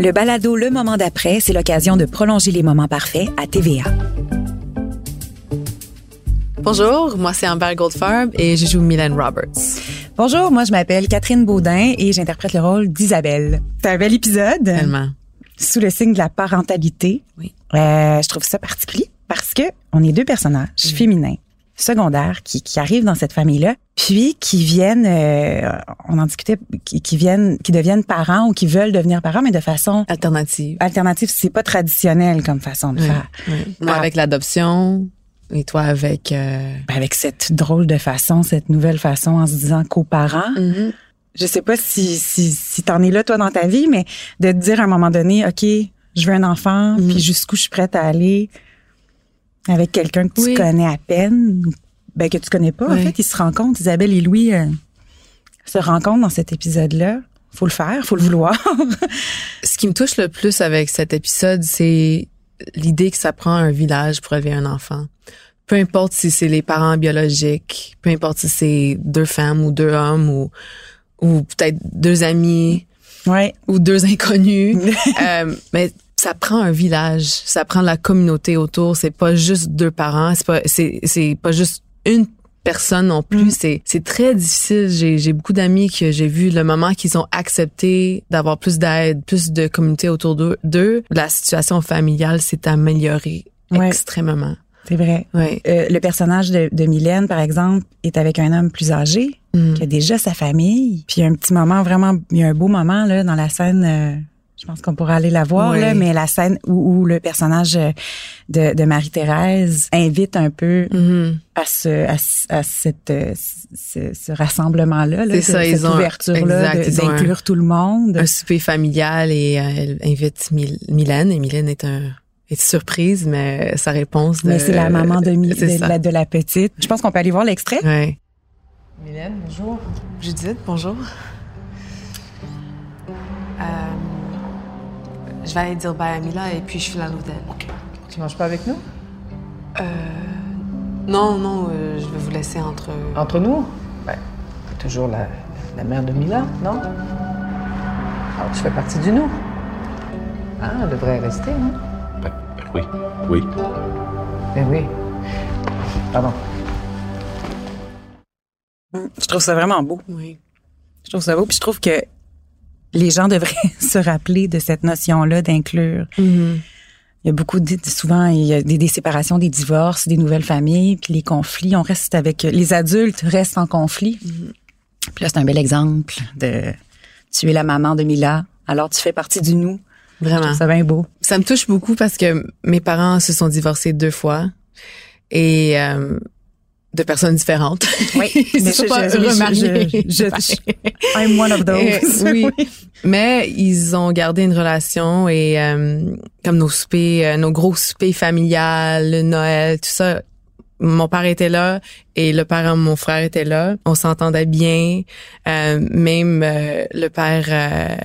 Le balado Le Moment d'après, c'est l'occasion de prolonger les moments parfaits à TVA. Bonjour, moi c'est Amber Goldfarb et je joue Mylène Roberts. Bonjour, moi je m'appelle Catherine Baudin et j'interprète le rôle d'Isabelle. C'est un bel épisode. Tellement. Sous le signe de la parentalité. Oui. Euh, je trouve ça particulier parce que on est deux personnages féminins secondaires qui, qui arrivent dans cette famille-là, puis qui viennent, euh, on en discutait, qui, qui viennent, qui deviennent parents ou qui veulent devenir parents, mais de façon Alternative. alternative. C'est pas traditionnel comme façon de Oui, faire. oui. Moi avec l'adoption et toi avec... euh, Ben, avec cette drôle de façon, cette nouvelle façon en se disant coparents. Mhm. Je sais pas si, si, si t'en es là, toi, dans ta vie, mais de te dire à un moment donné, OK, je veux un enfant, Mhm. puis jusqu'où je suis prête à aller avec quelqu'un que tu Oui. connais à peine, ben, que tu connais pas. En fait, ils se rencontrent. Isabelle et Louis euh, se rencontrent dans cet épisode-là. Faut le faire, faut le vouloir. Ce qui me touche le plus avec cet épisode, c'est l'idée que ça prend un village pour élever un enfant. Peu importe si c'est les parents biologiques, peu importe si c'est deux femmes ou deux hommes ou, ou peut-être deux amis ouais. ou deux inconnus. Euh, mais ça prend un village, ça prend la communauté autour. C'est pas juste deux parents, c'est pas c'est c'est pas juste une personne non plus. Mm. C'est c'est très difficile. J'ai j'ai beaucoup d'amis que j'ai vu le moment qu'ils ont accepté d'avoir plus d'aide, plus de communauté autour d'eux, d'eux, la situation familiale s'est améliorée Ouais. extrêmement. C'est vrai. Ouais. Euh, le personnage de, de Mylène, par exemple, est avec un homme plus âgé, Mm. qui a déjà sa famille. Puis il y a un petit moment vraiment, il y a un beau moment là dans la scène. euh, je pense qu'on pourra aller la voir Oui. là, mais la scène où, où le personnage euh, de, de Marie-Thérèse invite un peu Mhm. à ce à, ce- à cette euh, ce, ce rassemblement là, ça, cette ils ont un- ouverture là, exact, ils ont un- d'inclure tout le monde. un souper familial et euh, elle invite Myl- Mylène et Mylène est un est surprise mais sa réponse de- mais c'est la maman de, la, de la petite. Je pense qu'on peut aller voir l'extrait. Ouais. Mylène, bonjour. Judith, bonjour. Je vais aller dire bye à Mila et puis je file à l'hôtel. Tu manges pas avec nous? Euh, non, non, euh, je vais vous laisser entre... Entre nous? Ben, toujours la, la mère de Mila, non? Alors, tu fais partie du nous. Ah, elle devrait rester, hein? Ben, ben oui, oui. Ben oui. Pardon. Je trouve ça vraiment beau. Oui. Je trouve ça beau. Puis je trouve que les gens devraient se rappeler de cette notion-là d'inclure. Mhm. Il y a beaucoup de, souvent, il y a des, des séparations, des divorces, des nouvelles familles, puis les conflits. On reste avec, les adultes restent en conflit. Puis là, c'est un bel exemple de, tu es la maman de Mila, alors tu fais partie du nous. Vraiment. ça bien beau. Ça me touche beaucoup parce que mes parents se sont divorcés deux fois et euh, de personnes différentes. Oui, mais je- pas je- je- remariés. je- je- I'm one of those. Euh, oui. Mais ils ont gardé une relation et euh, comme nos soupers, euh, nos gros soupers familiales, le Noël, tout ça. Mon père était là et le père de mon frère était là. On s'entendait bien. Euh, même euh, le père euh,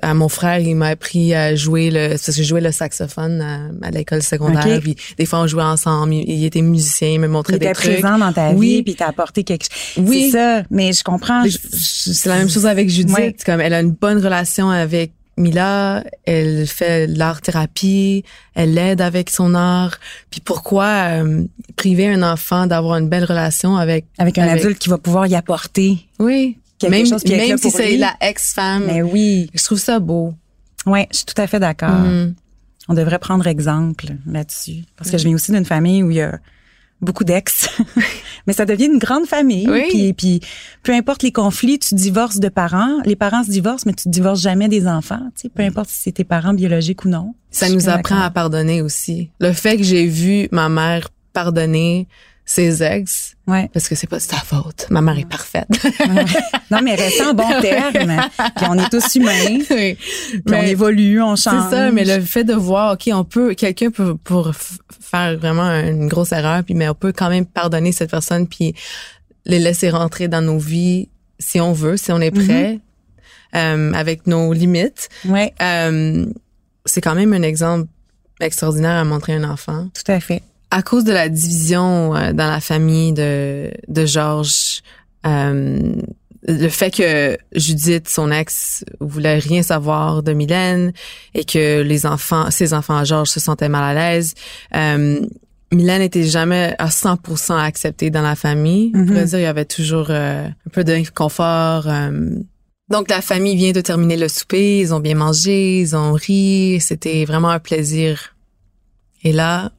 à mon frère, il m'a appris à jouer le parce que je jouais le saxophone à, à l'école secondaire. Puis des fois on jouait ensemble. Il, il était musicien, il me montrait Il des était trucs. présent dans ta Oui. vie, puis t'a apporté quelque chose. Oui. C'est ça, mais je comprends. C'est la même chose avec Judith. Ouais. Comme elle a une bonne relation avec Mila, elle fait l'art thérapie, elle l'aide avec son art. Puis pourquoi euh, priver un enfant d'avoir une belle relation avec Avec un avec- adulte qui va pouvoir y apporter Oui, quelque même chose si c'est la ex-femme. Mais oui, Je trouve ça beau. ouais, je suis tout à fait d'accord. Mhm. On devrait prendre exemple là-dessus. Parce que je viens aussi d'une famille où il y a beaucoup d'ex. Mais ça devient une grande famille. Oui. Puis, puis peu importe les conflits, tu divorces de parents. Les parents se divorcent, mais tu divorces jamais des enfants. Tu sais, peu importe si c'est tes parents biologiques ou non. Ça nous apprend à pardonner aussi. Le fait que j'ai vu ma mère pardonner ses ex, Ouais. parce que c'est pas de sa faute. Ma mère est parfaite. Non, mais restez en bon terme. Puis on est tous humains. Oui. Puis on évolue, on change. C'est ça, mais le fait de voir, OK, on peut, quelqu'un peut pour faire vraiment une grosse erreur, puis mais on peut quand même pardonner cette personne, puis les laisser rentrer dans nos vies si on veut, si on est prêt, euh, avec nos limites. Ouais, Euh, c'est quand même un exemple extraordinaire à montrer à un enfant. tout à fait. À cause de la division euh, dans la famille de, de Georges, Euh, le fait que Judith, son ex, voulait rien savoir de Mylène et que les enfants, ses enfants à Georges se sentaient mal à l'aise. Euh, Mylène n'était jamais à 100% acceptée dans la famille. On pourrait dire il y avait toujours euh, un peu d'inconfort. Euh. Donc la famille vient de terminer le souper, ils ont bien mangé, ils ont ri, c'était vraiment un plaisir. Et là,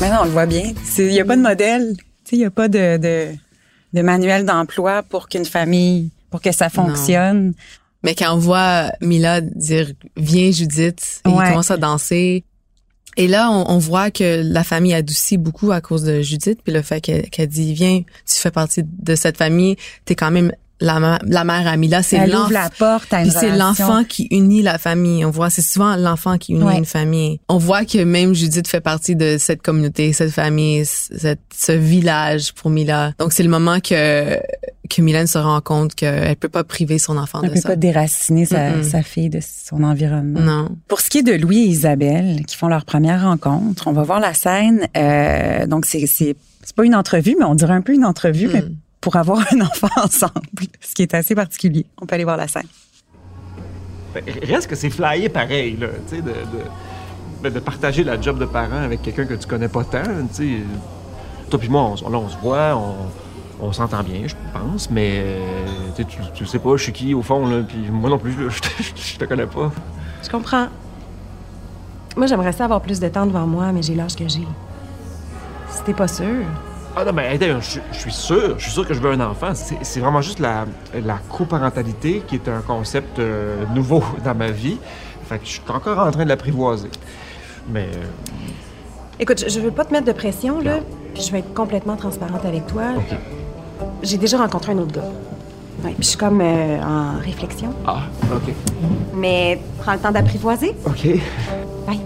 Maintenant, on le voit bien. Il n'y a pas de modèle. Il n'y a pas de, de, de manuel d'emploi pour qu'une famille, pour que ça fonctionne. mais quand on voit Mila dire viens Judith, et Ouais. il commence à danser. Et là, on, on voit que la famille adoucit beaucoup à cause de Judith, puis le fait qu'elle qu'elle dit viens, tu fais partie de cette famille, t'es quand même la, ma- la mère à Mila, c'est Elle l'enfant. qui unit la famille. On voit, c'est souvent l'enfant qui unit Ouais. une famille. On voit que même Judith fait partie de cette communauté, cette famille, cette, ce village pour Mila. Donc c'est le moment que que Mylène se rend compte qu'elle peut pas priver son enfant Elle de peut ça. pas déraciner sa, fille de son environnement. Non. Pour ce qui est de Louis et Isabelle, qui font leur première rencontre, on va voir la scène. euh, donc, c'est c'est c'est pas une entrevue, mais on dirait un peu une entrevue, mais Mm. Pour avoir un enfant ensemble, ce qui est assez particulier. On peut aller voir la scène. Ben, Reste que c'est flyé pareil, là, tu sais, de, de, ben, de partager la job de parent avec quelqu'un que tu connais pas tant, tu sais. Toi puis moi, on, là, on se voit, on, on s'entend bien, je pense, mais euh, tu, sais, tu, sais pas je suis qui au fond, là, puis moi non plus, là, je, te, je te connais pas. Je comprends. Moi, j'aimerais ça avoir plus de temps devant moi, mais j'ai l'âge que j'ai. Si t'es pas sûr. Ah non, mais attends, je, je suis sûr, je suis sûr que je veux un enfant. C'est vraiment juste la, la coparentalité qui est un concept euh, nouveau dans ma vie. Fait que je suis encore en train de l'apprivoiser. Mais euh, Écoute, je, veux pas te mettre de pression, là. Puis je vais être complètement transparente avec toi. J'ai déjà rencontré un autre gars. Ouais, puis je suis comme euh, en réflexion. Ah, OK. Mais prends le temps d'apprivoiser. OK. Bye.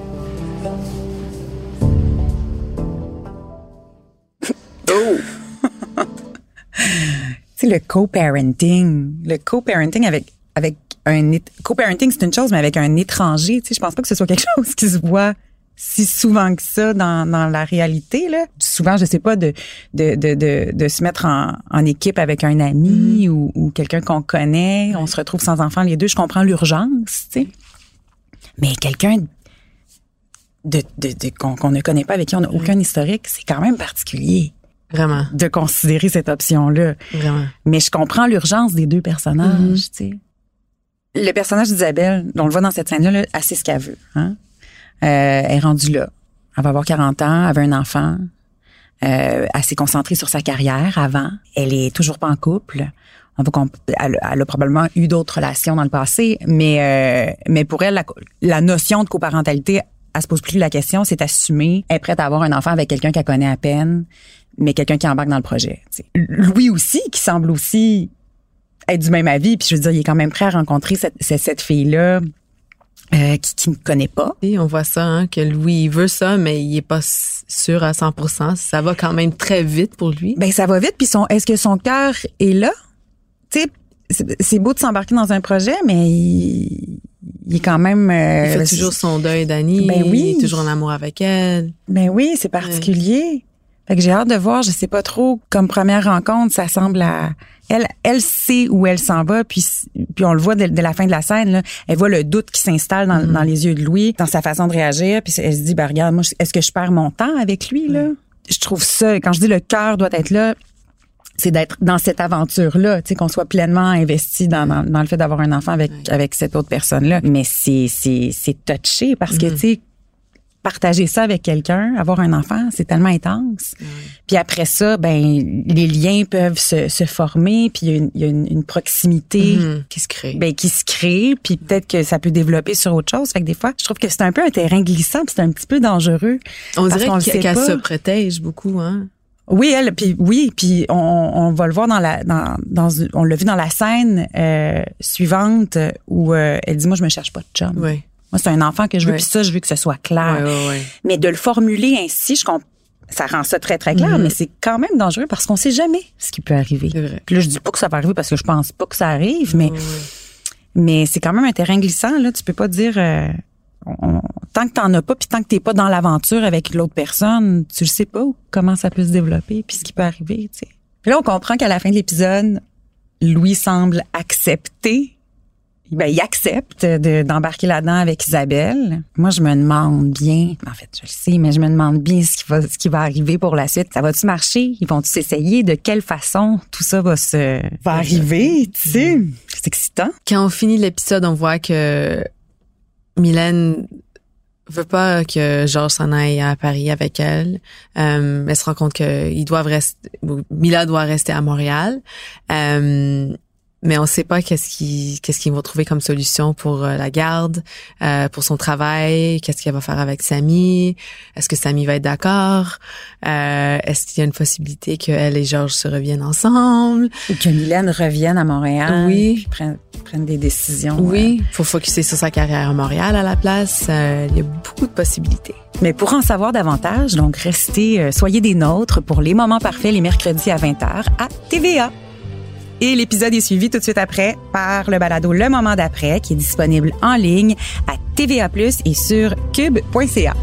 Le co-parenting. Le co-parenting avec avec un co-parenting c'est une chose, mais avec un étranger, tu sais, je pense pas que ce soit quelque chose qui se voit si souvent que ça dans, dans la réalité là. Souvent, je sais pas de de de de, de se mettre en, en équipe avec un ami ou, ou quelqu'un qu'on connaît, on se retrouve sans enfant les deux. Je comprends l'urgence, tu sais, mais quelqu'un de, de, de- qu'on qu'on ne connaît pas avec qui on n'a aucun historique, c'est quand même particulier Vraiment, de considérer cette option-là. vraiment. Mais je comprends l'urgence des deux personnages, tu sais. Le personnage d'Isabelle, on le voit dans cette scène-là, là, elle sait ce qu'elle veut. Hein? Euh, elle est rendue là. Elle va avoir 40 ans, elle veut un enfant. Euh, elle s'est concentrée sur sa carrière avant. Elle est toujours pas en couple. On va comp- elle, elle a probablement eu d'autres relations dans le passé, mais euh, mais pour elle, la, la notion de coparentalité, elle se pose plus la question, c'est assumer. Elle est prête à avoir un enfant avec quelqu'un qu'elle connaît à peine, mais quelqu'un qui embarque dans le projet. tu sais. Louis aussi, qui semble aussi être du même avis, puis je veux dire, il est quand même prêt à rencontrer cette, cette, cette fille-là euh, qui, qui ne connaît pas. Et on voit ça, hein, que Louis il veut ça, mais il est pas sûr à 100%. Ça va quand même très vite pour lui. Ben ça va vite, puis son, est-ce que son cœur est là? Tu sais, c'est- c'est beau de s'embarquer dans un projet, mais il, il est quand même. euh, Il fait toujours son deuil d'Annie. Ben oui. Il est toujours en amour avec elle. Ben oui, c'est particulier. Fait que j'ai hâte de voir, je sais pas trop, comme première rencontre, ça semble à... Elle, elle sait où elle s'en va, puis, puis on le voit dès, dès la fin de la scène, là, elle voit le doute qui s'installe dans, dans les yeux de Louis, dans sa façon de réagir, puis elle se dit, ben regarde, moi, est-ce que je perds mon temps avec lui, là? Je trouve ça, quand je dis le cœur doit être là, c'est d'être dans cette aventure-là, tu sais, qu'on soit pleinement investi dans, dans, dans le fait d'avoir un enfant avec, avec cette autre personne-là. Mais c'est, c'est, c'est touché parce que, tu sais, partager ça avec quelqu'un, avoir un enfant, c'est tellement intense. Puis après ça, ben les liens peuvent se, se former, puis il y a une, il y a une- une proximité Mhm, qui se crée. ben, qui se crée, puis peut-être que ça peut développer sur autre chose. Fait que des fois, je trouve que c'est un peu un terrain glissant, puis c'est un petit peu dangereux. On dirait qu'elle pas. se protège beaucoup, hein. Oui, elle, puis oui, puis on, on va le voir dans la dans, on l'a vu dans la scène euh, suivante où euh, elle dit moi je me cherche pas de chum. Oui. Moi c'est un enfant que je veux puis ça je veux que ce soit clair. Mais de le formuler ainsi, je comp- ça rend ça très très clair, Mhm. mais c'est quand même dangereux parce qu'on sait jamais ce qui peut arriver. Puis là je dis pas que ça va arriver parce que je pense pas que ça arrive, mais mais c'est quand même un terrain glissant là. Tu peux pas dire euh, on- tant que t'en as pas, puis tant que t'es pas dans l'aventure avec l'autre personne, tu le sais pas comment ça peut se développer, puis ce qui peut arriver. Tu sais. Puis là, on comprend qu'à la fin de l'épisode, Louis semble accepter. Ben, il accepte de- d'embarquer là-dedans avec Isabelle. Moi, je me demande bien, en fait, je le sais, mais je me demande bien ce qui va, ce qui va arriver pour la suite. Ça va-tu marcher? Ils vont-tu s'essayer? De quelle façon tout ça va se, va arriver, tu sais? C'est excitant. Quand on finit l'épisode, on voit que Mylène veut pas que Georges s'en aille à Paris avec elle. Euh, elle se rend compte qu'ils doivent rester, Mila doit rester à Montréal. Euh, mais on sait pas qu'est-ce qu'ils qu'est-ce qu'ils vont trouver comme solution pour euh, la garde, euh, pour son travail, qu'est-ce qu'elle va faire avec Samy, est-ce que Samy va être d'accord, euh, est-ce qu'il y a une possibilité qu'elle et Georges se reviennent ensemble, Ou que Mylène revienne à Montréal. Oui. puis prenne, prenne des décisions. Oui, faut focuser sur sa carrière à Montréal à la place. Euh, il y a beaucoup de possibilités. Mais pour en savoir davantage, donc restez, euh, soyez des nôtres pour les moments parfaits les mercredis à 20h à TVA. Et l'épisode est suivi tout de suite après par le balado Le Moment d'après qui est disponible en ligne à TVA+ et sur cube.ca.